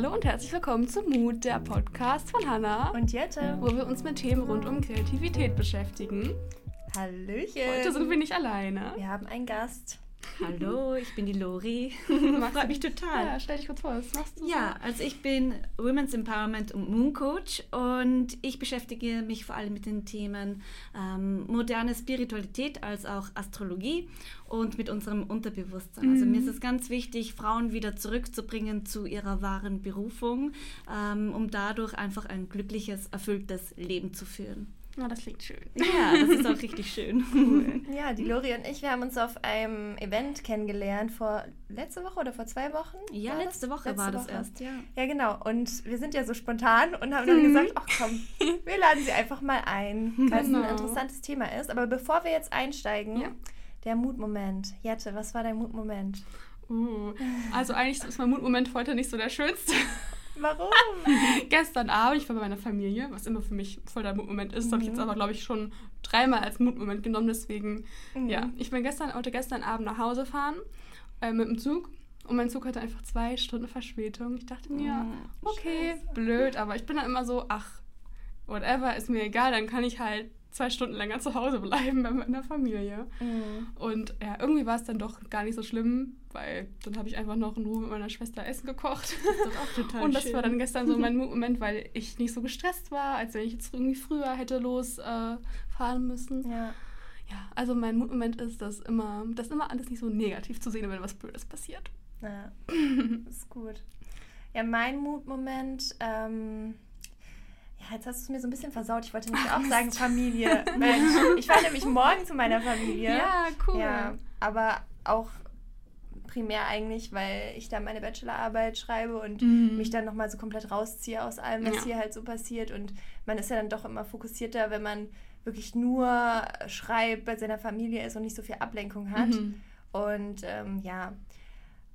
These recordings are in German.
Hallo und herzlich willkommen zu Mut, der Podcast von Hanna und Jette, wo wir uns mit Themen rund um Kreativität beschäftigen. Hallöchen! Heute sind wir nicht alleine. Wir haben einen Gast. Hallo, ich bin die Lori. Freut mich total. Ja, stell dich kurz vor, was machst du? Ja, so? also ich bin Women's Empowerment und Moon Coach und ich beschäftige mich vor allem mit den Themen ähm, moderne Spiritualität als auch Astrologie und mit unserem Unterbewusstsein. Mhm. Also mir ist mhm. es ganz wichtig, Frauen wieder zurückzubringen zu ihrer wahren Berufung, ähm, um dadurch einfach ein glückliches, erfülltes Leben zu führen. Ja, das klingt schön. Ja, das ist auch richtig schön. Cool. Ja, die Lori und ich, wir haben uns auf einem Event kennengelernt vor letzte Woche oder vor zwei Wochen? Ja, letzte Woche letzte war das Woche. erst, ja. Ja, genau. Und wir sind ja so spontan und haben dann mhm. gesagt, ach komm, wir laden sie einfach mal ein, weil genau. es ein interessantes Thema ist. Aber bevor wir jetzt einsteigen, ja. der Mutmoment. Jette, was war dein Mutmoment? Uh, also eigentlich ist mein Mutmoment heute nicht so der schönste. Warum? Gestern Abend, ich war bei meiner Familie, was immer für mich voll der Mutmoment ist, mhm. habe ich jetzt mhm. aber, glaube ich, schon dreimal als Mutmoment genommen. Deswegen, mhm. ja, ich bin gestern, wollte gestern Abend nach Hause fahren äh, mit dem Zug. Und mein Zug hatte einfach zwei Stunden Verspätung. Ich dachte mir, oh, okay, Scheiße. blöd, aber ich bin dann immer so, ach, whatever, ist mir egal, dann kann ich halt zwei Stunden länger zu Hause bleiben bei meiner Familie. Mhm. Und ja, irgendwie war es dann doch gar nicht so schlimm, weil dann habe ich einfach noch in Ruhe mit meiner Schwester Essen gekocht. Das ist auch total Und das schön. war dann gestern so mein Moment, weil ich nicht so gestresst war, als wenn ich jetzt irgendwie früher hätte losfahren äh, müssen. Ja. Ja, also mein Moment ist, dass immer, dass immer alles nicht so negativ zu sehen, wenn was Blödes passiert. Ja, ist gut. Ja, mein Mutmoment, ähm, ja, jetzt hast du es mir so ein bisschen versaut. Ich wollte nämlich auch sagen Familie. Mensch, ich fahre nämlich morgen zu meiner Familie. Ja, cool. Ja, aber auch primär eigentlich, weil ich da meine Bachelorarbeit schreibe und mhm. mich dann nochmal so komplett rausziehe aus allem, was ja. hier halt so passiert. Und man ist ja dann doch immer fokussierter, wenn man wirklich nur schreibt, bei seiner Familie ist und nicht so viel Ablenkung hat. Mhm. Und ähm, ja,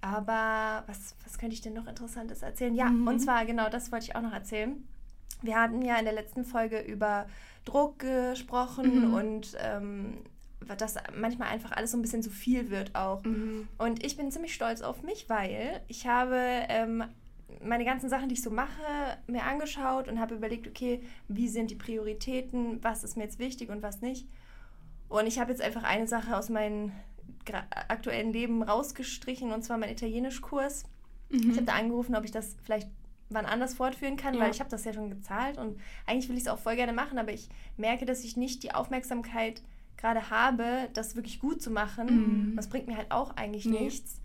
aber was, was könnte ich denn noch Interessantes erzählen? Ja, mhm. und zwar genau das wollte ich auch noch erzählen. Wir hatten ja in der letzten Folge über Druck gesprochen mhm. und ähm, dass manchmal einfach alles so ein bisschen zu viel wird auch. Mhm. Und ich bin ziemlich stolz auf mich, weil ich habe ähm, meine ganzen Sachen, die ich so mache, mir angeschaut und habe überlegt, okay, wie sind die Prioritäten, was ist mir jetzt wichtig und was nicht. Und ich habe jetzt einfach eine Sache aus meinem aktuellen Leben rausgestrichen und zwar mein Italienischkurs. Mhm. Ich habe da angerufen, ob ich das vielleicht wann anders fortführen kann, ja. weil ich habe das ja schon gezahlt und eigentlich will ich es auch voll gerne machen, aber ich merke, dass ich nicht die Aufmerksamkeit gerade habe, das wirklich gut zu machen. Mhm. Das bringt mir halt auch eigentlich nee. nichts.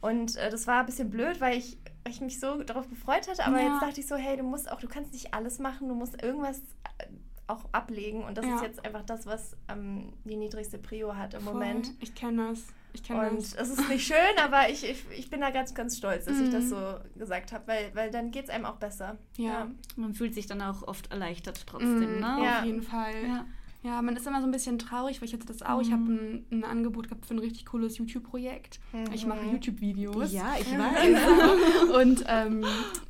Und äh, das war ein bisschen blöd, weil ich, ich mich so darauf gefreut hatte, aber ja. jetzt dachte ich so, hey, du musst auch, du kannst nicht alles machen, du musst irgendwas äh, auch ablegen und das ja. ist jetzt einfach das, was ähm, die niedrigste Prio hat im Voll. Moment. Ich kenne das. Ich kenne Und es ist nicht schön, aber ich, ich, ich bin da ganz, ganz stolz, dass mm. ich das mhm. so gesagt habe, weil, weil dann geht es einem auch besser. Ja. ja. Man fühlt sich dann auch oft erleichtert trotzdem, mm. ne? Ja, auf jeden Fall. Ja. Ja, man ist immer so ein bisschen traurig, weil ich hatte das auch. Mhm. Ich habe ein, ein, Angebot gehabt für ein richtig cooles YouTube-Projekt. Mhm. Ich mache YouTube-Videos. Ja, ich weiß. Und ähm,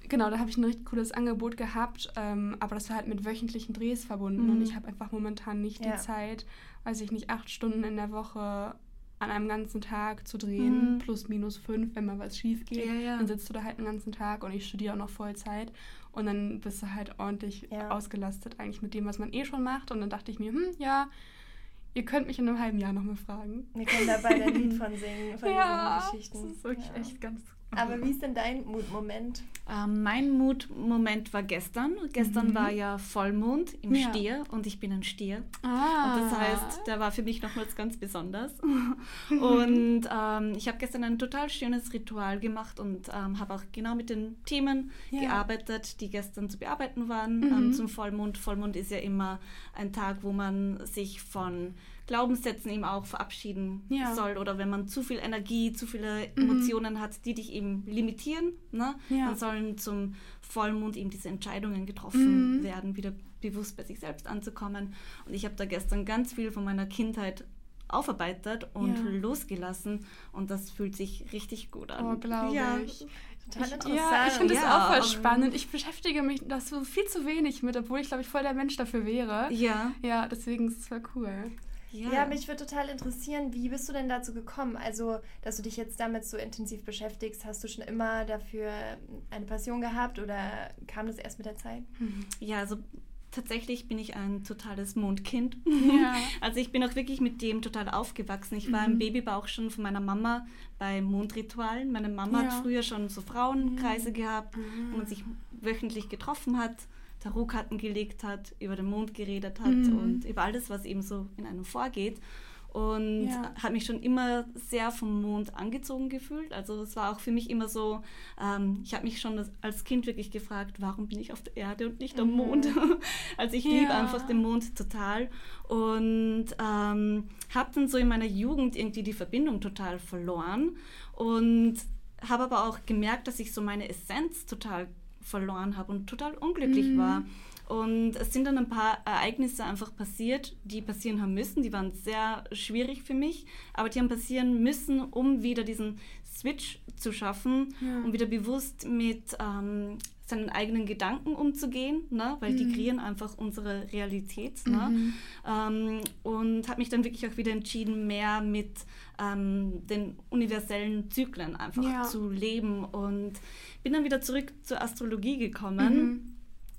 genau, da habe ich ein richtig cooles Angebot gehabt, ähm, aber das war halt mit wöchentlichen Drehs verbunden mhm. und ich habe einfach momentan nicht ja. die Zeit, weiß ich nicht, acht Stunden in der Woche an einem ganzen Tag zu drehen, mhm. plus minus fünf, wenn mal was schief geht. Ja, ja. Dann sitzt du da halt einen ganzen Tag und ich studiere auch noch Vollzeit. Und dann bist du halt ordentlich ja. ausgelastet eigentlich mit dem, was man eh schon macht. Und dann dachte ich mir, hm, ja, ihr könnt mich in einem halben Jahr nochmal fragen. Wir können da beide ein Lied von singen, von ja, diesen Geschichten. Das ist wirklich echt ganz aber wie ist denn dein Mutmoment? Ähm, mein Mutmoment war gestern. Gestern mhm. war ja Vollmond im ja. Stier und ich bin ein Stier. Ah. Und das heißt, der war für mich nochmals ganz besonders. und ähm, ich habe gestern ein total schönes Ritual gemacht und ähm, habe auch genau mit den Themen ja. gearbeitet, die gestern zu bearbeiten waren mhm. Ähm, zum Vollmond. Vollmond ist ja immer ein Tag, wo man sich von Glaubenssätzen eben auch verabschieden ja. soll oder wenn man zu viel Energie, zu viele mhm. Emotionen hat, die dich eben limitieren, ne? Ja. dann sollen zum Vollmond eben diese Entscheidungen getroffen mhm. werden, wieder bewusst bei sich selbst anzukommen. Und ich habe da gestern ganz viel von meiner Kindheit aufarbeitet und ja. losgelassen und das fühlt sich richtig gut an. Oh, glaube ja. ich. Total interessant. Ja, ich finde das ja, auch voll spannend. Ich beschäftige mich da so viel zu wenig mit, obwohl ich, glaube ich, voll der Mensch dafür wäre. Ja. Ja, deswegen ist es voll cool. Ja. ja, mich würde total interessieren, wie bist du denn dazu gekommen? Also, dass du dich jetzt damit so intensiv beschäftigst, hast du schon immer dafür eine Passion gehabt oder kam das erst mit der Zeit? Ja, also tatsächlich bin ich ein totales Mondkind. Ja. Also ich bin auch wirklich mit dem total aufgewachsen. Ich war mhm. im Babybauch schon von meiner Mama bei Mondritualen. Meine Mama ja. hat früher schon so Frauenkreise mhm. gehabt, wo man sich wöchentlich getroffen hat. Tarotkarten gelegt hat, über den Mond geredet hat mhm. und über alles, was eben so in einem vorgeht. Und ja. habe mich schon immer sehr vom Mond angezogen gefühlt. Also es war auch für mich immer so, ähm, ich habe mich schon als Kind wirklich gefragt, warum bin ich auf der Erde und nicht am mhm. Mond? also ich ja. liebe einfach den Mond total. Und ähm, habe dann so in meiner Jugend irgendwie die Verbindung total verloren. Und habe aber auch gemerkt, dass ich so meine Essenz total verloren habe und total unglücklich mhm. war. Und es sind dann ein paar Ereignisse einfach passiert, die passieren haben müssen. Die waren sehr schwierig für mich, aber die haben passieren müssen, um wieder diesen Switch zu schaffen, ja. um wieder bewusst mit ähm, seinen eigenen Gedanken umzugehen, ne? weil mhm. die kreieren einfach unsere Realität. Ne? Mhm. Ähm, und habe mich dann wirklich auch wieder entschieden, mehr mit ähm, den universellen Zyklen einfach ja. zu leben und bin dann wieder zurück zur Astrologie gekommen, mhm.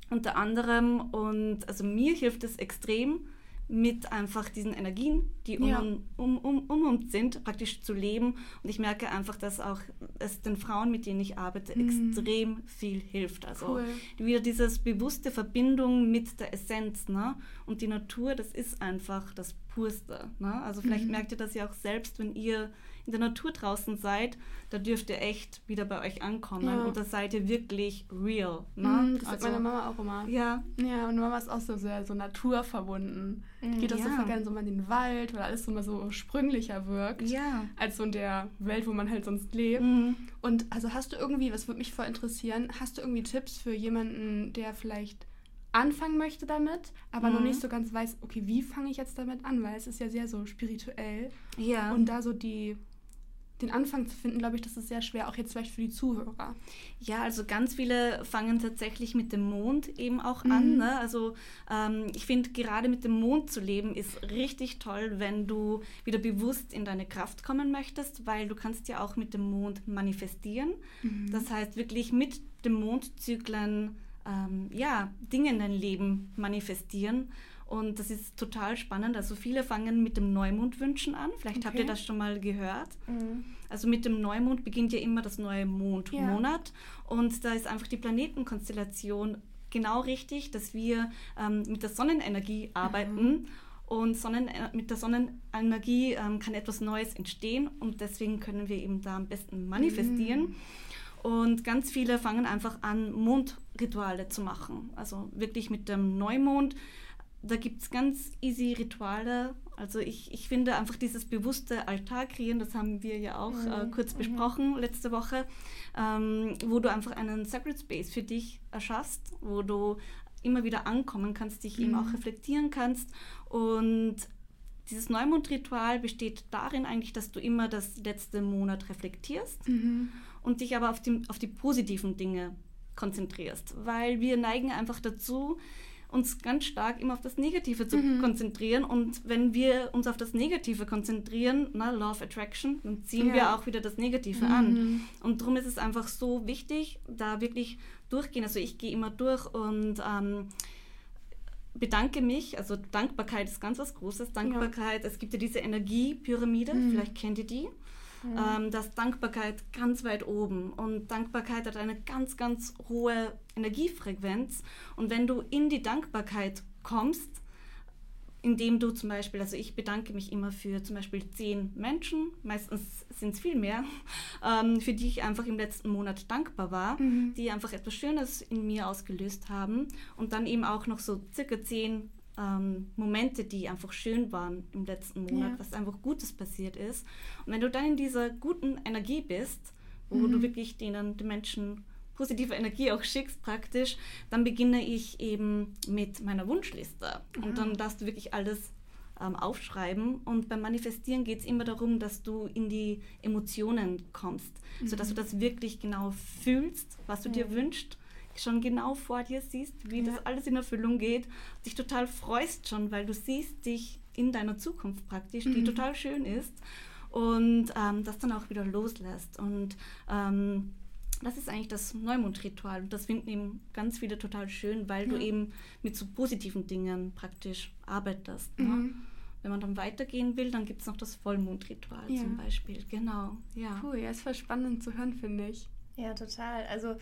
unter anderem. Und also mir hilft es extrem, mit einfach diesen Energien, die um, ja. um, um, um, uns sind, praktisch zu leben. Und ich merke einfach, dass auch es den Frauen, mit denen ich arbeite, mhm. extrem viel hilft. Also cool. wieder dieses bewusste Verbindung mit der Essenz. Ne? Und die Natur, das ist einfach das Purste. Ne? Also vielleicht mhm. merkt ihr das ja auch selbst, wenn ihr in der Natur draußen seid, da dürft ihr echt wieder bei euch ankommen ja. und da seid ihr wirklich real. Ne? Mm, das also, sagt meine Mama auch immer. Ja. Ja, und Mama ist auch so sehr so naturverbunden. Mm, geht auch ja. so voll gerne so mal in den Wald, weil alles so mal so sprünglicher wirkt. Ja. Als so in der Welt, wo man halt sonst lebt. Mm. Und also hast du irgendwie, was würde mich voll interessieren, hast du irgendwie Tipps für jemanden, der vielleicht anfangen möchte damit, aber mhm. noch nicht so ganz weiß, okay, wie fange ich jetzt damit an, weil es ist ja sehr so spirituell. Ja. Und da so die den Anfang zu finden, glaube ich, das ist sehr schwer, auch jetzt vielleicht für die Zuhörer. Ja, also ganz viele fangen tatsächlich mit dem Mond eben auch mhm. an. Ne? Also ähm, ich finde, gerade mit dem Mond zu leben ist richtig toll, wenn du wieder bewusst in deine Kraft kommen möchtest, weil du kannst ja auch mit dem Mond manifestieren. Mhm. Das heißt, wirklich mit dem Mondzyklen ähm, ja, Dinge in dein Leben manifestieren. Und das ist total spannend. Also viele fangen mit dem Neumondwünschen an. Vielleicht okay. habt ihr das schon mal gehört. Mhm. Also mit dem Neumond beginnt ja immer das neue Mondmonat. Ja. Und da ist einfach die Planetenkonstellation genau richtig, dass wir ähm, mit der Sonnenenergie arbeiten. Mhm. Und Sonnen, äh, mit der Sonnenenergie ähm, kann etwas Neues entstehen und deswegen können wir eben da am besten manifestieren. Mhm. Und ganz viele fangen einfach an, Mondrituale zu machen. Also wirklich mit dem Neumond da gibt es ganz easy Rituale. Also ich, ich finde einfach dieses bewusste Altar kreieren, das haben wir ja auch äh, mhm. äh, kurz mhm. besprochen letzte Woche, ähm, wo du einfach einen Sacred Space für dich erschaffst, wo du immer wieder ankommen kannst, dich mhm. eben auch mhm. reflektieren kannst. Und dieses Neumondritual besteht darin eigentlich, dass du immer das letzte Monat reflektierst mhm. und dich aber auf die, auf die positiven Dinge konzentrierst, weil wir neigen einfach dazu, uns ganz stark immer auf das Negative zu mhm. konzentrieren. Und wenn wir uns auf das Negative konzentrieren, na, Law of Attraction, dann ziehen ja. wir auch wieder das Negative mhm. an. Und darum ist es einfach so wichtig, da wirklich durchgehen. Also ich gehe immer durch und ähm, bedanke mich, also Dankbarkeit ist ganz was Großes. Dankbarkeit, ja. es gibt ja diese Energiepyramide, mhm. vielleicht kennt ihr die. Mhm. Ähm, dass Dankbarkeit ganz weit oben und Dankbarkeit hat eine ganz, ganz hohe Energiefrequenz. Und wenn du in die Dankbarkeit kommst, indem du zum Beispiel, also ich bedanke mich immer für zum Beispiel zehn Menschen, meistens sind es viel mehr, ähm, für die ich einfach im letzten Monat dankbar war, mhm. die einfach etwas Schönes in mir ausgelöst haben und dann eben auch noch so circa zehn ähm, Momente, die einfach schön waren im letzten Monat, ja. was einfach Gutes passiert ist. Und wenn du dann in dieser guten Energie bist, wo mhm. du wirklich denen, den Menschen positive Energie auch schickst praktisch, dann beginne ich eben mit meiner Wunschliste. Mhm. Und dann darfst du wirklich alles ähm, aufschreiben. Und beim Manifestieren geht es immer darum, dass du in die Emotionen kommst, mhm. sodass du das wirklich genau fühlst, was du dir wünschst schon genau vor dir siehst, wie ja. das alles in Erfüllung geht, dich total freust schon, weil du siehst dich in deiner Zukunft praktisch, die mhm. total schön ist und ähm, das dann auch wieder loslässt. Und ähm, das ist eigentlich das Neumondritual. Und das finden eben ganz viele total schön, weil ja. du eben mit so positiven Dingen praktisch arbeitest. Ne? Mhm. Wenn man dann weitergehen will, dann gibt es noch das Vollmondritual ja. zum Beispiel. Genau, ja. Cool, ja, ist voll spannend zu hören, finde ich. Ja, total. Also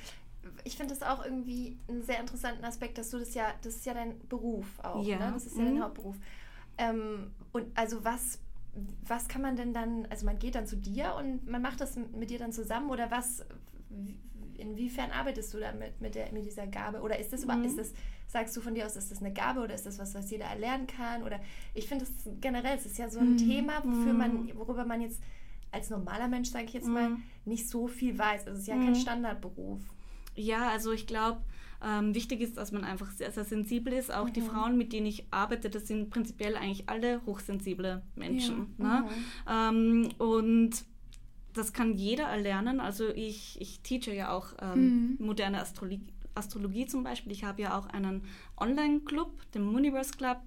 ich finde das auch irgendwie einen sehr interessanten Aspekt, dass du das ja, das ist ja dein Beruf auch, ja. ne? Das ist ja mhm. dein Hauptberuf. Ähm, und also was, was kann man denn dann, also man geht dann zu dir und man macht das mit dir dann zusammen oder was, inwiefern arbeitest du damit mit, der, mit dieser Gabe? Oder ist das mhm. ist das, sagst du von dir aus, ist das eine Gabe oder ist das was, was jeder erlernen kann? Oder ich finde das generell, es ist ja so ein mhm. Thema, wofür man, mhm. worüber man jetzt als normaler Mensch, sage ich jetzt mal, mhm. nicht so viel weiß. Also es ist ja kein mhm. Standardberuf. Ja, also ich glaube, ähm, wichtig ist, dass man einfach sehr, sehr sensibel ist. Auch mhm. die Frauen, mit denen ich arbeite, das sind prinzipiell eigentlich alle hochsensible Menschen. Ja. Ne? Mhm. Ähm, und das kann jeder erlernen. Also ich, ich teache ja auch ähm, mhm. moderne Astrologie, Astrologie zum Beispiel. Ich habe ja auch einen Online-Club, den Mooniverse Club.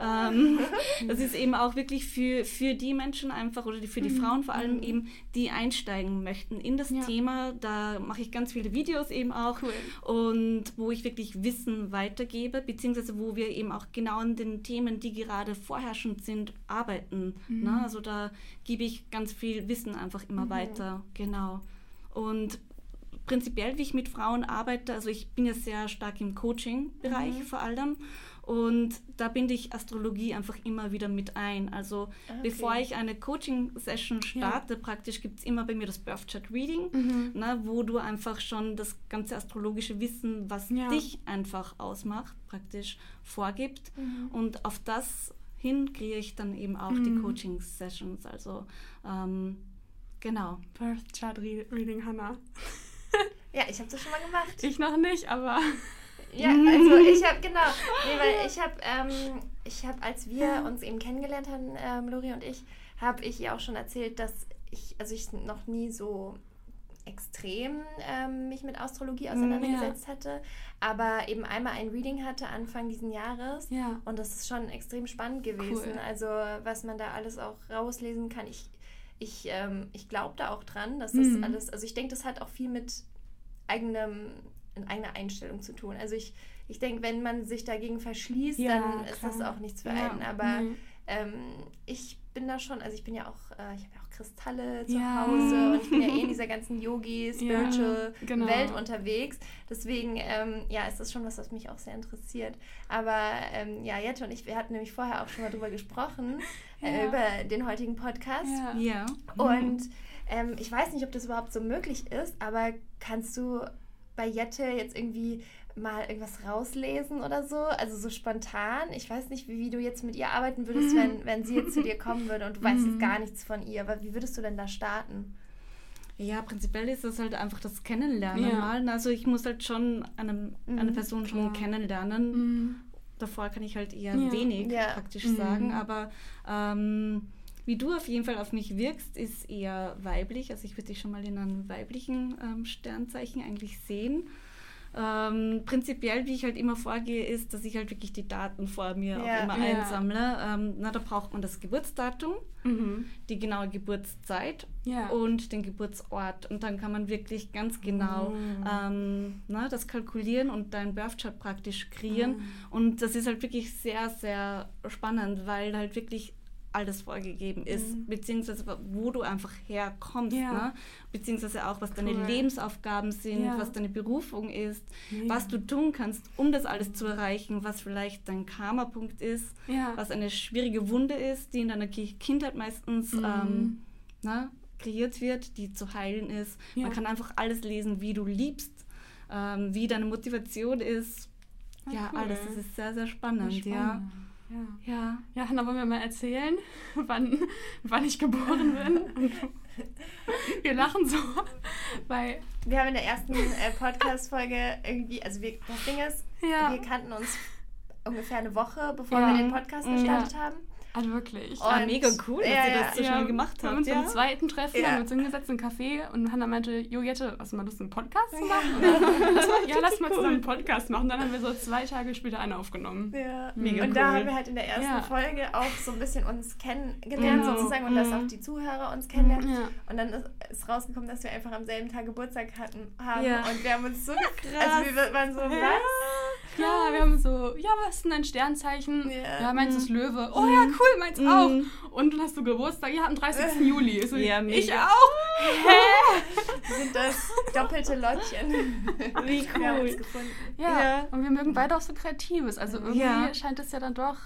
Ah. Ähm, das ist eben auch wirklich für, für die Menschen einfach oder für die mhm. Frauen vor allem mhm. eben, die einsteigen möchten in das ja. Thema. Da mache ich ganz viele Videos eben auch cool. und wo ich wirklich Wissen weitergebe, beziehungsweise wo wir eben auch genau an den Themen, die gerade vorherrschend sind, arbeiten. Mhm. Ne? Also da gebe ich ganz viel Wissen einfach immer mhm. weiter. Genau. Und prinzipiell, wie ich mit Frauen arbeite, also ich bin ja sehr stark im Coaching-Bereich mhm. vor allem und da binde ich Astrologie einfach immer wieder mit ein. Also ah, okay. bevor ich eine Coaching-Session starte, ja. praktisch gibt es immer bei mir das Birth Chart Reading, mhm. ne, wo du einfach schon das ganze astrologische Wissen, was ja. dich einfach ausmacht, praktisch vorgibt. Mhm. Und auf das hin kriege ich dann eben auch mhm. die Coaching-Sessions. Also ähm, genau. Birth Chart Reading, Hannah. Ja, ich habe das schon mal gemacht. Ich noch nicht, aber. Ja, also ich habe, genau. Nee, weil ich habe, ähm, ich habe, als wir uns eben kennengelernt haben, ähm, Lori und ich, habe ich ihr auch schon erzählt, dass ich, also ich noch nie so extrem ähm, mich mit Astrologie mhm, auseinandergesetzt ja. hatte, aber eben einmal ein Reading hatte Anfang diesen Jahres ja. und das ist schon extrem spannend gewesen. Cool. Also was man da alles auch rauslesen kann. Ich, ich, ähm, ich glaube da auch dran, dass das mhm. alles, also ich denke, das hat auch viel mit eigenem, in eigener Einstellung zu tun. Also ich, ich denke, wenn man sich dagegen verschließt, ja, dann klar. ist das auch nichts für einen. Ja, Aber nee. ähm, ich bin da schon, also ich bin ja auch, äh, ich habe ja auch Kristalle zu ja. Hause und ich bin ja eh in dieser ganzen Yogi, Spiritual genau. Welt unterwegs. Deswegen, ähm, ja, ist das schon was, was mich auch sehr interessiert. Aber ähm, ja, Jette und ich, wir hatten nämlich vorher auch schon mal drüber gesprochen, äh, über den heutigen Podcast. Ja. Und ähm, ich weiß nicht, ob das überhaupt so möglich ist, aber kannst du bei Jette jetzt irgendwie mal irgendwas rauslesen oder so? Also so spontan. Ich weiß nicht, wie, wie du jetzt mit ihr arbeiten würdest, mhm. wenn, wenn sie jetzt zu dir kommen würde und du weißt jetzt mhm. gar nichts von ihr. Aber wie würdest du denn da starten? Ja, prinzipiell ist das halt einfach das Kennenlernen ja. mal. Also ich muss halt schon eine, eine mhm, Person schon kennenlernen. Mhm. Davor kann ich halt eher ja. wenig ja. praktisch mhm. sagen. Aber ähm, wie du auf jeden Fall auf mich wirkst, ist eher weiblich. Also ich würde dich schon mal in einem weiblichen ähm, Sternzeichen eigentlich sehen. Ähm, prinzipiell, wie ich halt immer vorgehe, ist, dass ich halt wirklich die Daten vor mir ja, auch immer ja. einsammle. Ähm, na, da braucht man das Geburtsdatum, mhm. die genaue Geburtszeit ja. und den Geburtsort. Und dann kann man wirklich ganz genau mhm. ähm, na, das kalkulieren und deinen Birthchart praktisch kreieren. Mhm. Und das ist halt wirklich sehr, sehr spannend, weil halt wirklich alles vorgegeben ist, mhm. beziehungsweise wo du einfach herkommst, ja. ne? beziehungsweise auch, was deine cool. Lebensaufgaben sind, ja. was deine Berufung ist, ja. was du tun kannst, um das alles zu erreichen, was vielleicht dein Karma-Punkt ist, was eine schwierige Wunde ist, die in deiner Kindheit meistens mhm. ähm, ne, kreiert wird, die zu heilen ist. Man kann einfach alles lesen, wie du liebst, ähm, wie deine Motivation ist. Ah, ja, cool. alles. Das ist sehr, sehr spannend, spannend. ja. Ja. ja. Ja, Hanna, wollen wir mal erzählen, wann, wann ich geboren bin? wir lachen so, weil... Wir haben in der ersten äh, Podcast-Folge irgendwie, also wir, das Ding ist, ja. wir kannten uns ungefähr eine Woche, bevor ja. wir den Podcast gestartet haben. Also wirklich. Und, ah, mega cool, dass ja, ihr das so ja, schnell gemacht habt. Wir haben uns ja. beim zweiten Treffen ja. haben uns hingesetzt in einen Café und Hannah meinte, Jo Jette, hast du mal Lust, einen Podcast zu machen? ja, lass mal zusammen einen Podcast machen. Dann haben wir so zwei Tage später einen aufgenommen. Ja. Mega und cool. da haben wir halt in der ersten Folge auch so ein bisschen uns kennengelernt genau. sozusagen und dass mhm. auch die Zuhörer uns kennenlernen. Und dann ist, ist, rausgekommen, dass wir einfach am selben Tag Geburtstag hatten, haben und wir haben uns so krass. Also wir waren so, was? Ja, wir haben so, ja, was ist denn dein Sternzeichen? Yeah. Ja, meins mm. ist Löwe. Oh ja, cool, meins mm. auch. Und dann hast du Geburtstag? Ja, am 30. Juli. So, ja, ich auch. Hä? Sind das doppelte Lottchen? Wie cool. Wir haben uns gefunden. Ja. ja. und wir mögen beide auch so Kreatives. Also irgendwie ja. scheint es ja dann doch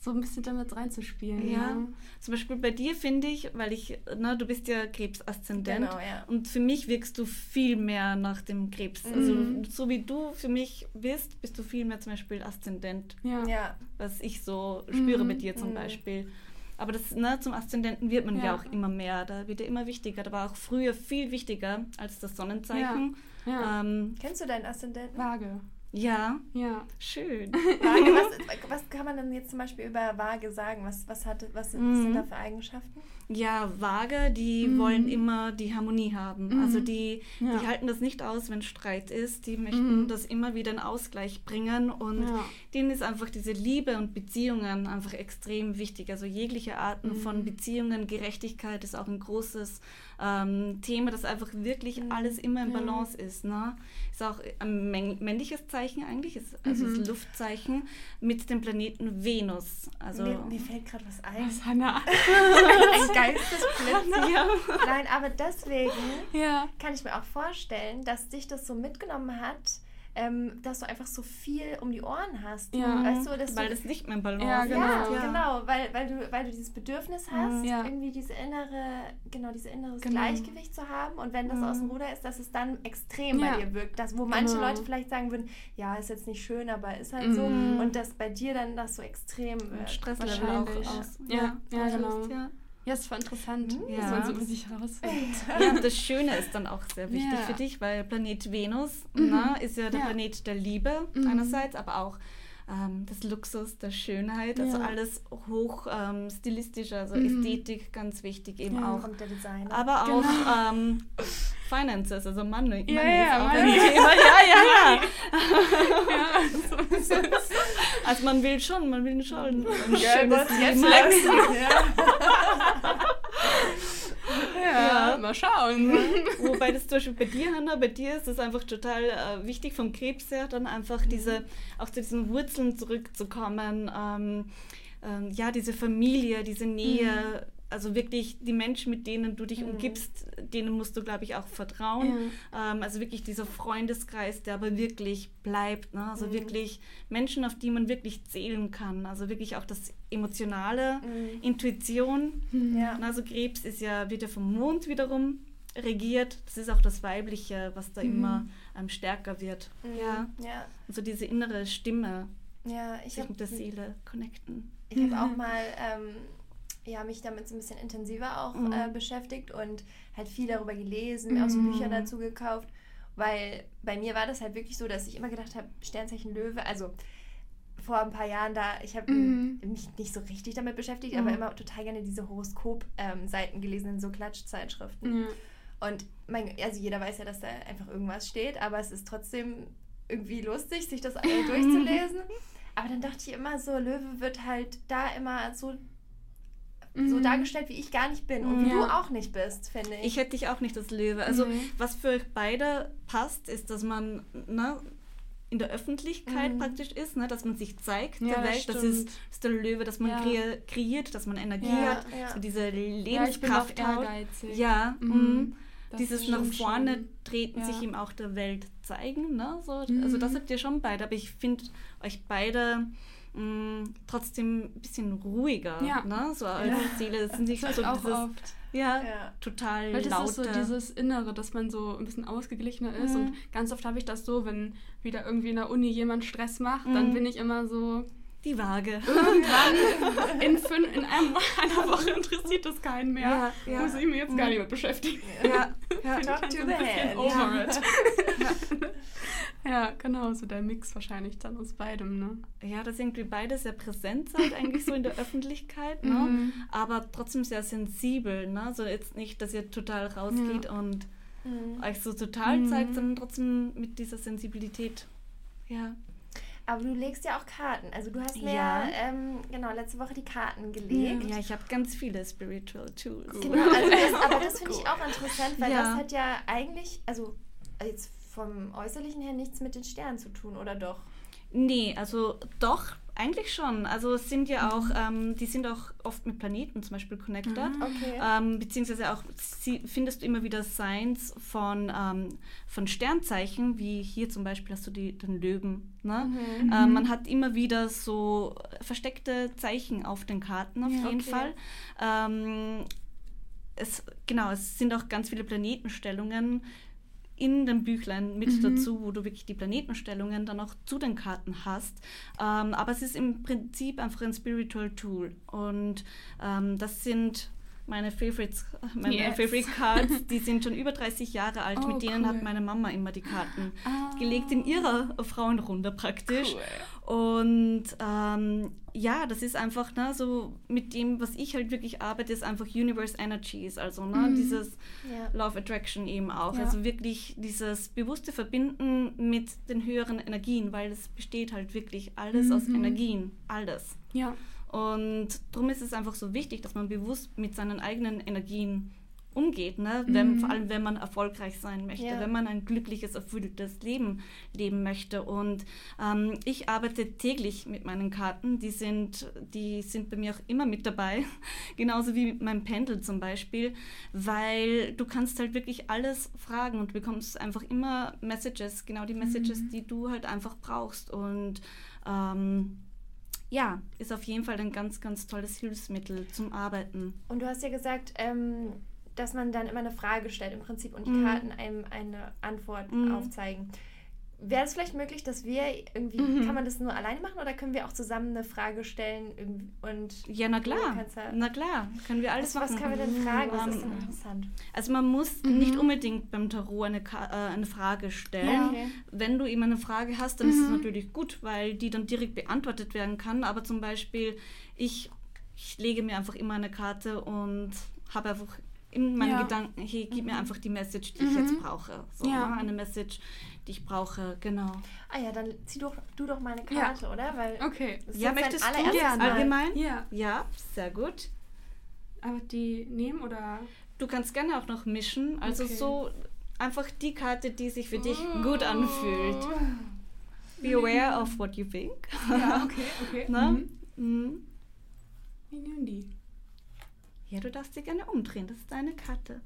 so ein bisschen damit reinzuspielen. Ja. ja. Zum Beispiel bei dir finde ich, weil ich, na, du bist ja Krebsaszendent genau, ja. und für mich wirkst du viel mehr nach dem Krebs. Mhm. Also so wie du für mich bist, bist du viel mehr zum Beispiel Aszendent. Ja. ja. Was ich so spüre mhm. mit dir zum mhm. Beispiel. Aber das, ne, zum Aszendenten wird man ja. ja. auch immer mehr. Da wird er immer wichtiger. Da war auch früher viel wichtiger als das Sonnenzeichen. Ja. Ähm, Kennst du deinen Aszendenten? Waage. Ja. Ja. Schön. Waage, was, was kann man denn jetzt zum Beispiel über Waage sagen? Was, was, hat, was, sind, mhm. sind da für Eigenschaften? Ja, Waage, die mhm. wollen immer die Harmonie haben. Mhm. Also die, ja. die halten das nicht aus, wenn Streit ist. Die möchten mhm. das immer wieder in Ausgleich bringen. Und ja. denen ist einfach diese Liebe und Beziehungen einfach extrem wichtig. Also jegliche Arten von mhm. Beziehungen, Gerechtigkeit ist auch ein großes ähm, Thema, dass einfach wirklich mhm. alles immer in Balance ist. Ne? Ist auch ein männliches Zeichen eigentlich, ist, also mhm. das Luftzeichen mit dem Planeten Venus. Also mir, mir fällt gerade was ein. Was, Hannah? ein Geistesblitz. ja. Nein, aber deswegen ja. kann ich mir auch vorstellen, dass dich das so mitgenommen hat, ähm, dass du einfach so viel um die Ohren hast. Ja. Weißt du, dass weil du, das nicht mehr Balance ja, genau. Ja, ja, genau, weil, weil, du, weil du dieses Bedürfnis hast, ja. irgendwie diese innere, genau, dieses innere genau. Gleichgewicht zu haben und wenn das mhm. aus dem Ruder ist, dass es dann extrem bei dir wirkt. Das, wo manche genau. Leute vielleicht sagen würden, ja, ist jetzt nicht schön, aber ist halt mhm. so und dass bei dir dann das so extrem wird. Stresslevel auch aus. Ja, ja, genau. Ja. Ja, es war interessant, mhm. ja. dass man so über sich herausfindet. Ja, das Schöne ist dann auch sehr wichtig ja. für dich, weil Planet Venus mhm. na, ist ja der ja. Planet der Liebe mhm. einerseits, aber auch ähm, des Luxus, der Schönheit, also alles hoch ähm, stilistisch, also mhm. Ästhetik ganz wichtig eben auch. Kommt der Designer. Aber auch genau. ähm, Finances, also Money. Ja, Money ja, auch ein Thema. Ja, ja, ja. also man will schon, man will schon ein schönes Leben. Ja. Ja, mal schauen. Ja. Wobei das zum Beispiel bei dir, Hanna, bei dir ist es einfach total äh, wichtig vom Krebs her, dann einfach diese, auch zu diesen Wurzeln zurückzukommen. Ähm, ähm, ja, diese Familie, diese Nähe, mhm also wirklich die Menschen, mit denen du dich mhm. umgibst, denen musst du, glaube ich, auch vertrauen. Ja. Ähm, also wirklich dieser Freundeskreis, der aber wirklich bleibt. Ne? Also mhm. wirklich Menschen, auf die man wirklich zählen kann. Also wirklich auch das emotionale, mhm. Intuition. Mhm. Ja. Also Krebs ist ja, wird ja vom Mond wiederum regiert. Das ist auch das Weibliche, was da mhm. immer ähm, stärker wird. Mhm. Ja. ja. Also diese innere Stimme. Ja, ich sich hab, mit der Seele connecten. Ich habe auch mal ähm, ja, mich damit so ein bisschen intensiver auch mhm. äh, beschäftigt und halt viel darüber gelesen, mir auch so mhm. Bücher dazu gekauft, weil bei mir war das halt wirklich so, dass ich immer gedacht habe, Sternzeichen Löwe, also vor ein paar Jahren da, ich habe mhm. mich nicht so richtig damit beschäftigt, mhm. aber immer total gerne diese Horoskop-Seiten ähm, gelesen in so Klatschzeitschriften. Und mein, also jeder weiß ja, dass da einfach irgendwas steht, aber es ist trotzdem irgendwie lustig, sich das alle durchzulesen. Aber dann dachte ich immer so, Löwe wird halt da immer so mhm. so dargestellt, wie ich gar nicht bin und wie ja. du auch nicht bist, finde ich. Ich hätte dich auch nicht als Löwe. Also mhm. was für euch beide passt, ist, dass man ne, in der Öffentlichkeit mhm. praktisch ist, ne, dass man sich zeigt ja, der Welt. Das, das ist, ist, der Löwe, dass man ja. kreiert, dass man Energie hat, so diese Lebenskraft ja, hat. Ja, mhm. mhm. dieses nach vorne schön. treten, sich ihm auch der Welt zeigen. Ne, so. Also das mhm. habt ihr schon beide, aber ich finde euch beide mh, mm, trotzdem ein bisschen ruhiger. Ja. Ne? So als ja. Seele. Das sind nicht das so auch dieses, oft. Ja, ja, total Weil das laute. ist so dieses Innere, dass man so ein bisschen ausgeglichener ist. Mhm. Und ganz oft habe ich das so, wenn wieder irgendwie in der Uni jemand Stress macht, mhm. dann bin ich immer so... Die Waage. Irgendwann in, fünf, in einem, einer Woche interessiert das keinen mehr. Ja, ja. Muss ich mich jetzt gar nicht mehr beschäftigen. Ja, ja. Talk to the head. Over it. Ja, genau, so der Mix wahrscheinlich dann aus beidem, ne? Ja, das irgendwie beide sehr präsent seid, eigentlich so in der Öffentlichkeit, ne? Mhm. Aber trotzdem sehr sensibel, ne? So jetzt nicht, dass ihr total rausgeht ja. und mhm. euch so total mhm. zeigt, sondern trotzdem mit dieser Sensibilität. Ja. Aber du legst ja auch Karten. Also du hast mir ja. ähm, genau letzte Woche die Karten gelegt. Ja, ich habe ganz viele Spiritual Tools. Genau, also das, aber das finde ich auch interessant, weil ja. das hat ja eigentlich, also jetzt vom Äußerlichen her nichts mit den Sternen zu tun, oder doch? Nee, also doch, eigentlich schon. Also es sind ja auch, mhm. ähm, die sind auch oft mit Planeten zum Beispiel connected. Mhm. Okay. Ähm, beziehungsweise auch sie, findest du immer wieder Signs von, ähm, von Sternzeichen, wie hier zum Beispiel hast du die, den Löwen. Ne? Mhm. Ähm, man hat immer wieder so versteckte Zeichen auf den Karten auf ja, jeden okay. Fall. Ähm, es, genau, es sind auch ganz viele Planetenstellungen in dem Büchlein mit mhm. dazu, wo du wirklich die Planetenstellungen dann auch zu den Karten hast. Ähm, aber es ist im Prinzip einfach ein Spiritual Tool. Und ähm, das sind meine Favorites, meine yes. Favorite Cards, die sind schon über 30 Jahre alt. Oh, Mit denen cool. hat meine Mama immer die Karten ah. gelegt in ihrer Frauenrunde praktisch. Cool. Und ähm, ja, das ist einfach ne, so mit dem, was ich halt wirklich arbeite, ist einfach Universe Energies, also ne, mhm. dieses ja. Love Attraction eben auch. Ja. Also wirklich dieses bewusste Verbinden mit den höheren Energien, weil es besteht halt wirklich alles mhm. aus Energien, alles. Ja. Und darum ist es einfach so wichtig, dass man bewusst mit seinen eigenen Energien umgeht, ne? Wenn, mhm. vor allem wenn man erfolgreich sein möchte, ja. wenn man ein glückliches, erfülltes Leben leben möchte. Und ähm, ich arbeite täglich mit meinen Karten, die sind, die sind bei mir auch immer mit dabei, genauso wie mit meinem Pendel zum Beispiel, weil du kannst halt wirklich alles fragen und bekommst einfach immer Messages, genau die Messages, mhm. die du halt einfach brauchst. Und ähm, ja, ist auf jeden Fall ein ganz, ganz tolles Hilfsmittel zum Arbeiten. Und du hast ja gesagt, ähm, dass man dann immer eine Frage stellt im Prinzip und die mhm. Karten einem eine Antwort mhm. aufzeigen. Wäre es vielleicht möglich, dass wir irgendwie, mhm. kann man das nur alleine machen oder können wir auch zusammen eine Frage stellen und Ja, na klar. Na klar, können wir alles was, machen. Was können wir denn fragen? Was ist denn interessant? Also man muss mhm. nicht unbedingt beim Tarot eine, äh, eine Frage stellen. Ja, okay. Wenn du eben eine Frage hast, dann ist es mhm. natürlich gut, weil die dann direkt beantwortet werden kann. Aber zum Beispiel, ich, ich lege mir einfach immer eine Karte und habe einfach in meinen ja. Gedanken, hey, gib mhm. mir einfach die Message, die mhm. ich jetzt mhm. brauche. So, ja. Ne? Eine Message, die ich brauche, genau. Ah ja, dann zieh doch, du doch meine Karte, ja. oder? Weil okay. ja, möchtest du gerne allgemein? Ja. Ja, sehr gut. Aber die nehmen oder? Du kannst gerne auch noch mischen. Also okay. so einfach die Karte, die sich für dich oh. gut anfühlt. Be aware of what you think. Ja, okay, okay. Ne? Mhm. Mhm. Wie nehmen die? Ja, du darfst sie gerne umdrehen. Das ist deine Karte.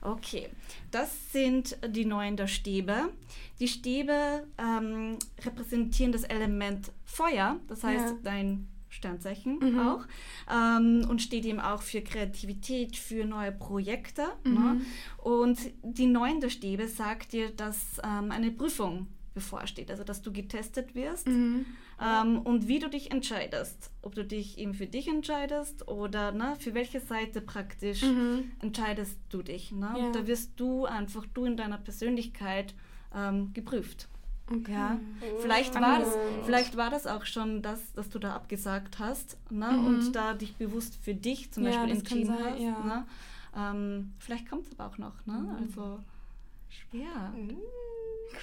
Okay, das sind die neuen der Stäbe. Die Stäbe ähm, repräsentieren das Element Feuer, das heißt ja. dein Sternzeichen mhm. auch. Ähm, und steht eben auch für Kreativität, für neue Projekte. Ne? Mhm. Ne? Und die neuen der Stäbe sagt dir, dass ähm, eine Prüfung bevorsteht, also dass du getestet wirst mhm. Ähm, und wie du dich entscheidest. Ob du dich eben für dich entscheidest oder ne, für welche Seite praktisch mhm. entscheidest du dich. Ne? Ja. Da wirst du einfach, du in deiner Persönlichkeit ähm, geprüft. Okay. Ja. Vielleicht, war das, vielleicht war das auch schon das, dass du da abgesagt hast ne? Mhm. und da dich bewusst für dich zum ja, Beispiel entschieden sein, hast. Ja. Ne? Ähm, vielleicht kommt es aber auch noch. Ne? Mhm. Also, ja. Mhm.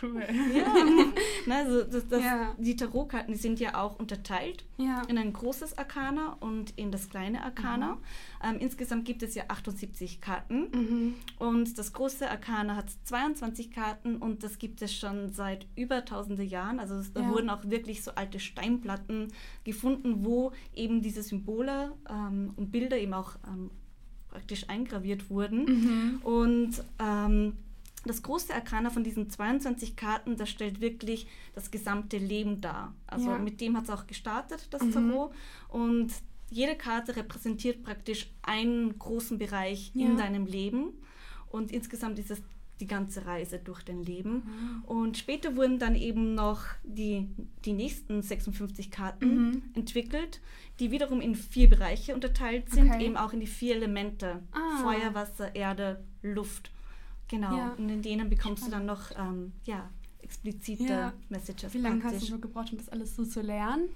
Cool. Ja. Na, also das, das, ja. Die Tarotkarten die sind ja auch unterteilt ja. in ein großes Arkana und in das kleine Arkana. Mhm. Ähm, insgesamt gibt es ja 78 Karten mhm. und das große Arkana hat 22 Karten und das gibt es schon seit über tausende Jahren. Also da ja. wurden auch wirklich so alte Steinplatten gefunden, wo eben diese Symbole ähm, und Bilder eben auch ähm, praktisch eingraviert wurden. Mhm. Und ähm, das große Arkana von diesen 22 Karten, das stellt wirklich das gesamte Leben dar. Also ja. mit dem hat es auch gestartet, das mhm. Tarot. Und jede Karte repräsentiert praktisch einen großen Bereich ja. in deinem Leben. Und insgesamt ist es die ganze Reise durch dein Leben. Mhm. Und später wurden dann eben noch die, die nächsten 56 Karten mhm. entwickelt, die wiederum in vier Bereiche unterteilt sind, okay. eben auch in die vier Elemente. Ah. Feuer, Wasser, Erde, Luft. Genau, ja. und in denen bekommst Spannend. du dann noch, ähm, ja, explizite ja. Messages. Wie lange hast du so gebraucht, um das alles so zu lernen?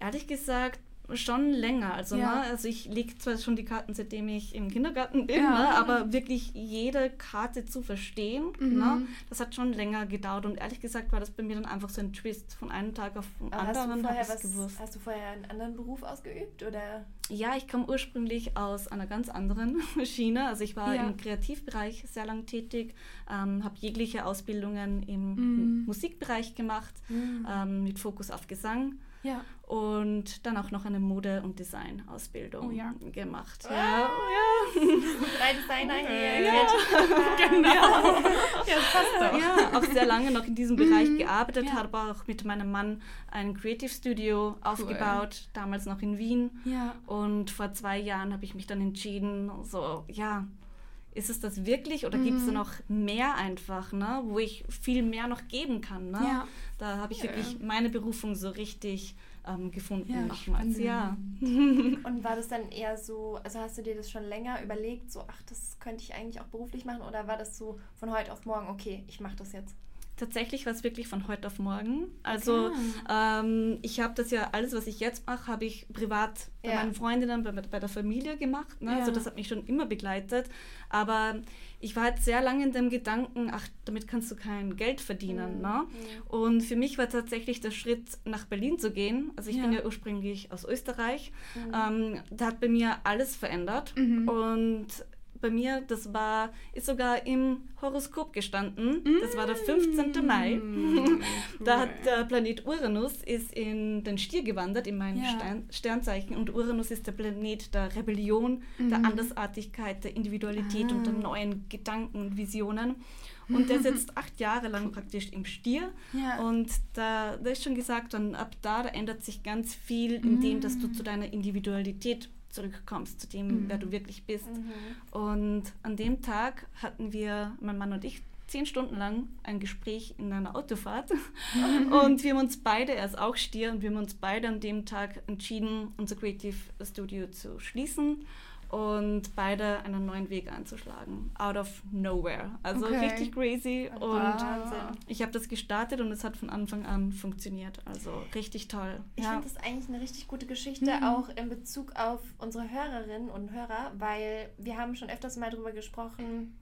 Ehrlich gesagt, schon länger. Also, ja. ne, also ich lege zwar schon die Karten, seitdem ich im Kindergarten bin, ja. ne, aber wirklich jede Karte zu verstehen, mhm. ne, das hat schon länger gedauert. Und ehrlich gesagt war das bei mir dann einfach so ein Twist von einem Tag auf den aber anderen. Hast du, was, gewusst. hast du vorher einen anderen Beruf ausgeübt? Oder? Ja, ich komme ursprünglich aus einer ganz anderen Schiene. Also ich war ja. im Kreativbereich sehr lang tätig, ähm, habe jegliche Ausbildungen im mhm. Musikbereich gemacht, mhm. ähm, mit Fokus auf Gesang. Ja. Und dann auch noch eine Mode- und Design-Ausbildung oh, ja. gemacht. Ah. Ja, ja. Drei Designer hier. Ja. genau. ja, passt doch. Ja, auch sehr lange noch in diesem Bereich mhm. gearbeitet, habe auch mit meinem Mann ein Creative Studio cool. aufgebaut, damals noch in Wien. Ja. Und vor zwei Jahren habe ich mich dann entschieden, so, ja, ist es das wirklich oder mhm. gibt es da noch mehr einfach, ne, wo ich viel mehr noch geben kann? Ne? Ja. Da habe ich ja. wirklich meine Berufung so richtig ähm, gefunden ja, nochmals. Ja. Und war das dann eher so, also hast du dir das schon länger überlegt, so, ach, das könnte ich eigentlich auch beruflich machen oder war das so von heute auf morgen, okay, ich mache das jetzt? Tatsächlich war es wirklich von heute auf morgen. Also okay. ähm, ich habe das ja, alles, was ich jetzt mache, habe ich privat bei ja. meinen Freundinnen, bei, bei der Familie gemacht. Ne? Also ja. Also das hat mich schon immer begleitet. Aber ich war halt sehr lange in dem Gedanken, ach, damit kannst du kein Geld verdienen. Mhm. Ne? Und für mich war tatsächlich der Schritt, nach Berlin zu gehen. Also ich ja. bin ja ursprünglich aus Österreich. Mhm. Ähm, da hat bei mir alles verändert. Mhm. Und bei mir, das war, ist sogar im Horoskop gestanden. Das war der 15. Mai. Mm, da hat der Planet Uranus ist in den Stier gewandert, in mein ja. Stern, Sternzeichen. Und Uranus ist der Planet der Rebellion, mhm. der Andersartigkeit, der Individualität ah. und der neuen Gedanken und Visionen. Und der sitzt acht Jahre lang praktisch im Stier. Ja. Und da, da ist schon gesagt, und ab da, da ändert sich ganz viel, indem dass du mm. zu deiner Individualität zurückkommst zu dem, mhm. wer du wirklich bist. Mhm. Und an dem Tag hatten wir, mein Mann und ich, zehn Stunden lang ein Gespräch in einer Autofahrt. und wir haben uns beide, er ist auch Stier, und wir haben uns beide an dem Tag entschieden, unser Creative Studio zu schließen und beide einen neuen Weg einzuschlagen. Out of nowhere. Also okay. richtig crazy. Und Wahnsinn. ich habe das gestartet und es hat von Anfang an funktioniert. Also richtig toll. Ich ja. finde das eigentlich eine richtig gute Geschichte, mhm. auch in Bezug auf unsere Hörerinnen und Hörer, weil wir haben schon öfters mal darüber gesprochen,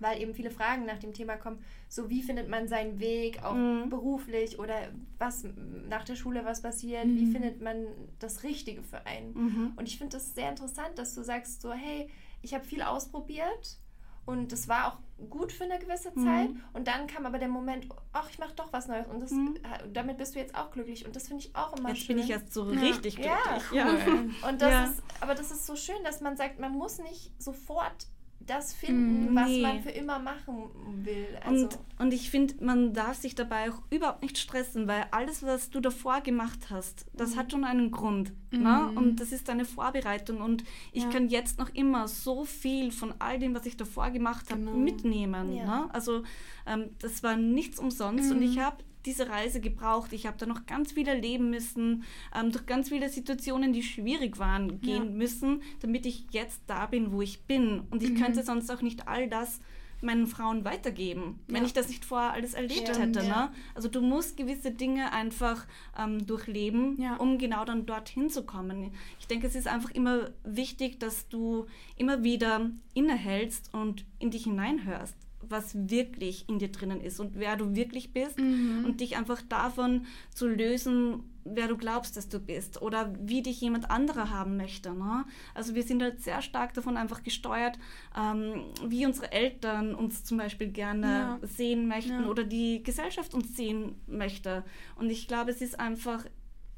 weil eben viele Fragen nach dem Thema kommen, so wie findet man seinen Weg, auch mhm. beruflich oder was nach der Schule was passiert, mhm. wie findet man das Richtige für einen. Mhm. Und ich finde das sehr interessant, dass du sagst so, hey, ich habe viel ausprobiert und das war auch gut für eine gewisse mhm. Zeit und dann kam aber der Moment, ach, ich mache doch was Neues und das, mhm. damit bist du jetzt auch glücklich und das finde ich auch immer jetzt schön. Jetzt bin ich erst so ja. richtig glücklich. Ja, cool. ja. Und das ja. ist, aber das ist so schön, dass man sagt, man muss nicht sofort das finden, mm, nee. was man für immer machen will. Also. Und, und ich finde, man darf sich dabei auch überhaupt nicht stressen, weil alles, was du davor gemacht hast, das mm. hat schon einen Grund. Mm. Ne? Mhm. Und das ist eine Vorbereitung. Und ich ja. kann jetzt noch immer so viel von all dem, was ich davor gemacht habe, genau. mitnehmen. Ja. Ne? Also ähm, das war nichts umsonst. Und ich mhm. habe diese Reise gebraucht. Ich habe da noch ganz viel erleben müssen, ähm, durch ganz viele Situationen, die schwierig waren, gehen ja. müssen, damit ich jetzt da bin, wo ich bin. Und ich mhm. könnte sonst auch nicht all das meinen Frauen weitergeben, ja. wenn ich das nicht vorher alles erlebt Stimmt, hätte. Ja. Ne? Also du musst gewisse Dinge einfach ähm, durchleben, ja. um genau dann dorthin zu kommen. Ich denke, es ist einfach immer wichtig, dass du immer wieder innehältst und in dich hineinhörst was wirklich in dir drinnen ist und wer du wirklich bist mhm. und dich einfach davon zu lösen, wer du glaubst, dass du bist oder wie dich jemand anderer haben möchte. Ne? Also wir sind halt sehr stark davon einfach gesteuert, ähm, wie unsere Eltern uns zum Beispiel gerne ja. sehen möchten ja. oder die Gesellschaft uns sehen möchte. Und ich glaube, es ist einfach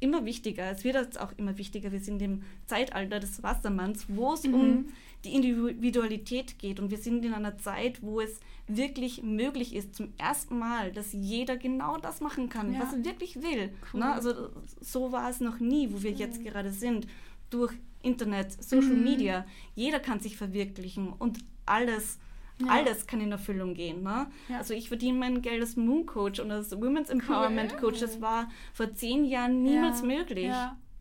immer wichtiger, es wird jetzt auch immer wichtiger, wir sind im Zeitalter des Wassermanns, wo es mhm. um die Individualität geht. Und wir sind in einer Zeit, wo es wirklich möglich ist, zum ersten Mal, dass jeder genau das machen kann, ja. was er wirklich will. Cool. Ne? Also so war es noch nie, wo wir mhm. jetzt gerade sind. Durch Internet, Social mhm. Media. Jeder kann sich verwirklichen und alles. Ja. Alles kann in Erfüllung gehen. Ne? Ja. Also ich verdiene mein Geld als Moon Coach und als Women's Empowerment cool. Coach. Das war vor zehn Jahren niemals möglich.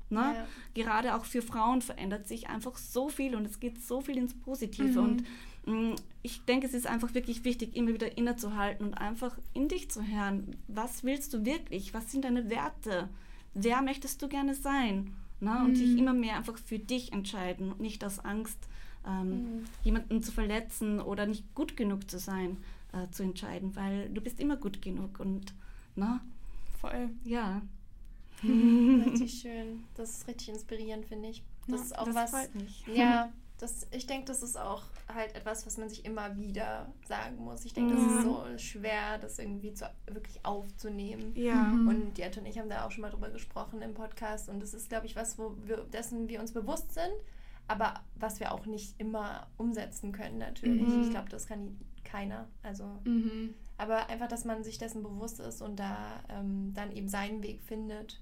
Ne? Ja. Gerade auch für Frauen verändert sich einfach so viel und es geht so viel ins Positive. Mhm. Und mh, mm, ich denke, es ist einfach wirklich wichtig, immer wieder innezuhalten und einfach in dich zu hören. Was willst du wirklich? Was sind deine Werte? Wer möchtest du gerne sein? Ne? Mhm. Und dich mhm. immer mehr einfach für dich entscheiden und nicht aus Angst, ähm, mhm. jemanden zu verletzen oder nicht gut genug zu sein, äh, zu entscheiden, weil du bist immer gut genug und na? Ne? Voll. Ja. Richtig schön. Das ist richtig inspirierend, finde ich. Das ja, ist auch das was. Freut mich. Ja, das, ich denke, das ist auch halt etwas, was man sich immer wieder sagen muss. Ich denke, ja. das ist so schwer, das irgendwie zu, wirklich aufzunehmen. Ja. Mhm. Und Jette und ich haben da auch schon mal drüber gesprochen im Podcast. Und das ist, glaube ich, was, wo wir, dessen wir uns bewusst sind, aber was wir auch nicht immer umsetzen können, natürlich. Mhm. Ich glaube, das kann keiner. Also. Mhm. Aber einfach, dass man sich dessen bewusst ist und da ähm, dann eben seinen Weg findet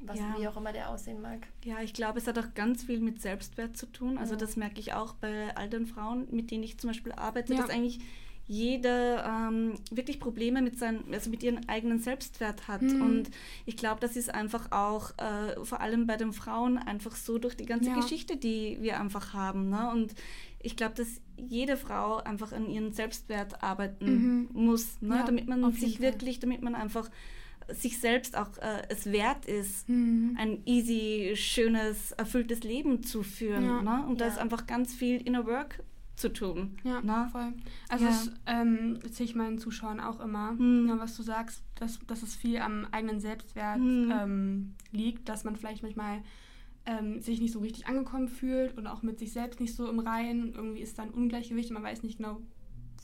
was ja. wie auch immer der aussehen mag. Ja, ich glaube, es hat auch ganz viel mit Selbstwert zu tun. Also ja. das merke ich auch bei all den Frauen, mit denen ich zum Beispiel arbeite, ja. dass eigentlich jede ähm, wirklich Probleme mit, sein, also mit ihrem eigenen Selbstwert hat. Mhm. Und ich glaube, das ist einfach auch äh, vor allem bei den Frauen einfach so durch die ganze Geschichte, die wir einfach haben. Ne? Und ich glaube, dass jede Frau einfach an ihren Selbstwert arbeiten mhm. muss, ne? damit man sich wirklich, damit man einfach sich selbst auch äh, es wert ist, mhm. ein easy, schönes, erfülltes Leben zu führen. Ja. Ne? Und ja. da ist einfach ganz viel Inner Work zu tun. Ja, ne? voll. Also ja. das ähm, erzähle ich meinen Zuschauern auch immer, mhm. ja, was du sagst, dass, dass es viel am eigenen Selbstwert mhm. ähm, liegt, dass man vielleicht manchmal ähm, sich nicht so richtig angekommen fühlt und auch mit sich selbst nicht so im Reinen. Irgendwie ist da ein Ungleichgewicht und man weiß nicht genau,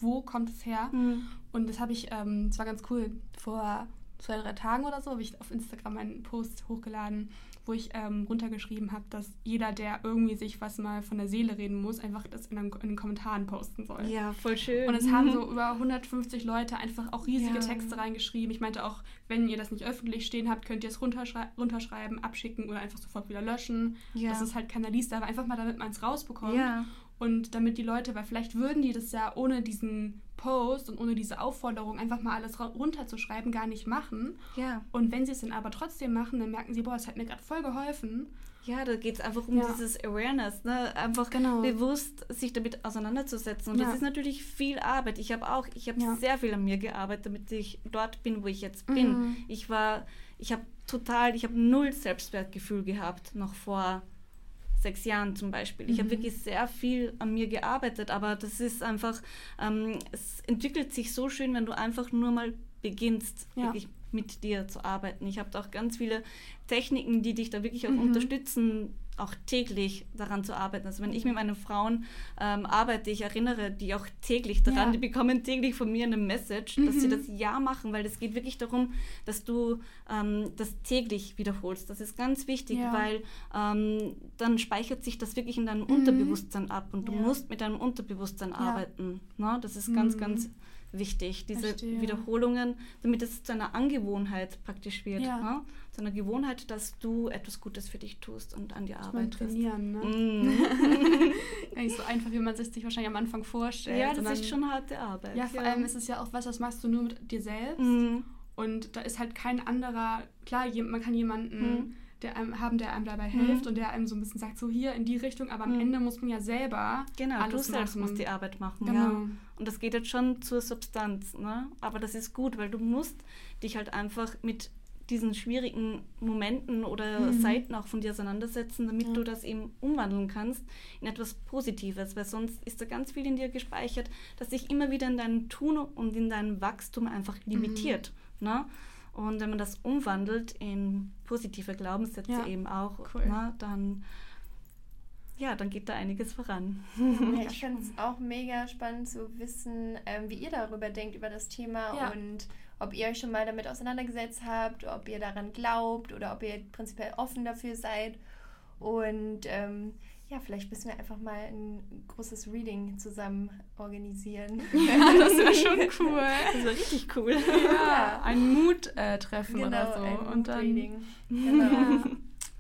wo kommt es her. Mhm. Und das habe ich, ähm, das war ganz cool, vor zwei, drei Tagen oder so habe ich auf Instagram einen Post hochgeladen, wo ich ähm, runtergeschrieben habe, dass jeder, der irgendwie sich was mal von der Seele reden muss, einfach das in, einem, in den Kommentaren posten soll. Ja, voll schön. Und es haben so über 150 Leute einfach auch riesige ja. Texte reingeschrieben. Ich meinte auch, wenn ihr das nicht öffentlich stehen habt, könnt ihr es runterschrei runterschreiben, abschicken oder einfach sofort wieder löschen. Ja. Dass es halt keiner liest, aber einfach mal, damit man es rausbekommt. Ja. Und damit die Leute, weil vielleicht würden die das ja ohne diesen Post und ohne diese Aufforderung einfach mal alles runterzuschreiben gar nicht machen. Ja. Und wenn sie es dann aber trotzdem machen, dann merken sie, boah, es hat mir gerade voll geholfen. Ja, da geht es einfach um ja. dieses Awareness, ne? einfach genau. bewusst sich damit auseinanderzusetzen. Und ja. das ist natürlich viel Arbeit. Ich habe auch, ich habe ja. sehr viel an mir gearbeitet, damit ich dort bin, wo ich jetzt bin. Mhm. Ich war, ich habe total, ich habe null Selbstwertgefühl gehabt, noch vor sechs Jahren zum Beispiel. Ich mhm. habe wirklich sehr viel an mir gearbeitet, aber das ist einfach, ähm, es entwickelt sich so schön, wenn du einfach nur mal beginnst, ja. wirklich mit dir zu arbeiten. Ich habe auch ganz viele Techniken, die dich da wirklich auch mhm. unterstützen, auch täglich daran zu arbeiten. Also wenn ich mit meinen Frauen ähm, arbeite, ich erinnere die auch täglich daran, ja. die bekommen täglich von mir eine Message, mhm. dass sie mhm. das ja machen, weil es geht wirklich darum, dass du ähm, das täglich wiederholst. Das ist ganz wichtig, ja. weil ähm, dann speichert sich das wirklich in deinem mhm. Unterbewusstsein ab und du ja. musst mit deinem Unterbewusstsein arbeiten. Ne? Das ist ganz, ganz mhm wichtig, diese Verstehe. Wiederholungen, damit es zu einer Angewohnheit praktisch wird. Ja. Ne? Zu einer Gewohnheit, dass du etwas Gutes für dich tust und an dir das arbeitest. trainieren, ne? Mm. Eigentlich so einfach, wie man sich sich wahrscheinlich am Anfang vorstellt. Ja, das sondern, ist schon harte Arbeit. Ja, vor ja. allem ist es ja auch was, das machst du nur mit dir selbst. Mm. Und da ist halt kein anderer, klar, man kann jemanden... Mm der einem haben, der einem dabei mhm. hilft und der einem so ein bisschen sagt, so hier in die Richtung, aber am mhm. Ende muss man ja selber genau, alles du selbst musst die Arbeit machen. Genau. Ja. Und das geht jetzt schon zur Substanz, ne? Aber das ist gut, weil du musst dich halt einfach mit diesen schwierigen Momenten oder mhm. Seiten auch von dir auseinandersetzen, damit ja. du das eben umwandeln kannst in etwas Positives, weil sonst ist da ganz viel in dir gespeichert, das dich immer wieder in deinem Tun und in deinem Wachstum einfach limitiert. Mhm. Ne? Und wenn man das umwandelt in positive Glaubenssätze ja. eben auch, cool. na, ne, dann, ja, dann geht da einiges voran. Ja, ich finde es auch mega spannend zu wissen, ähm, wie ihr darüber denkt, über das Thema ja. und ob ihr euch schon mal damit auseinandergesetzt habt, ob ihr daran glaubt oder ob ihr prinzipiell offen dafür seid. Und ähm, ja, vielleicht müssen wir einfach mal ein großes Reading zusammen organisieren. Ja, das wäre schon cool. Das wäre richtig cool. Ja, ein Mut-Treffen äh, genau, oder so. Ein Und dann, Reading. Genau.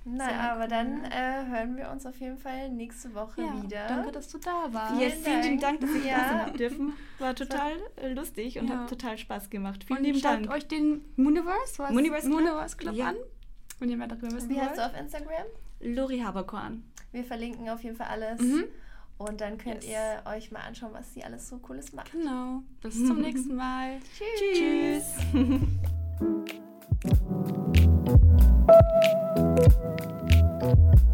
Na, Sehr aber cool. dann äh, hören wir uns auf jeden Fall nächste Woche ja, wieder. Danke, dass du da warst. Ja, vielen lieben Dank, dass ich ja. da sein dürfen. War total so. lustig und ja. hat total Spaß gemacht. Vielen und lieben Dank. euch den Mooniverse, was? Mooniverse Club, Mooniverse Club ja. an. wenn ihr mehr darüber wissen. Wie heißt du auf Instagram? Lori Haberkorn. Wir verlinken auf jeden Fall alles. Mhm. Und dann könnt yes. ihr euch mal anschauen, was sie alles so Cooles macht. Genau. Bis zum nächsten Mal. Tschüss. Tschüss.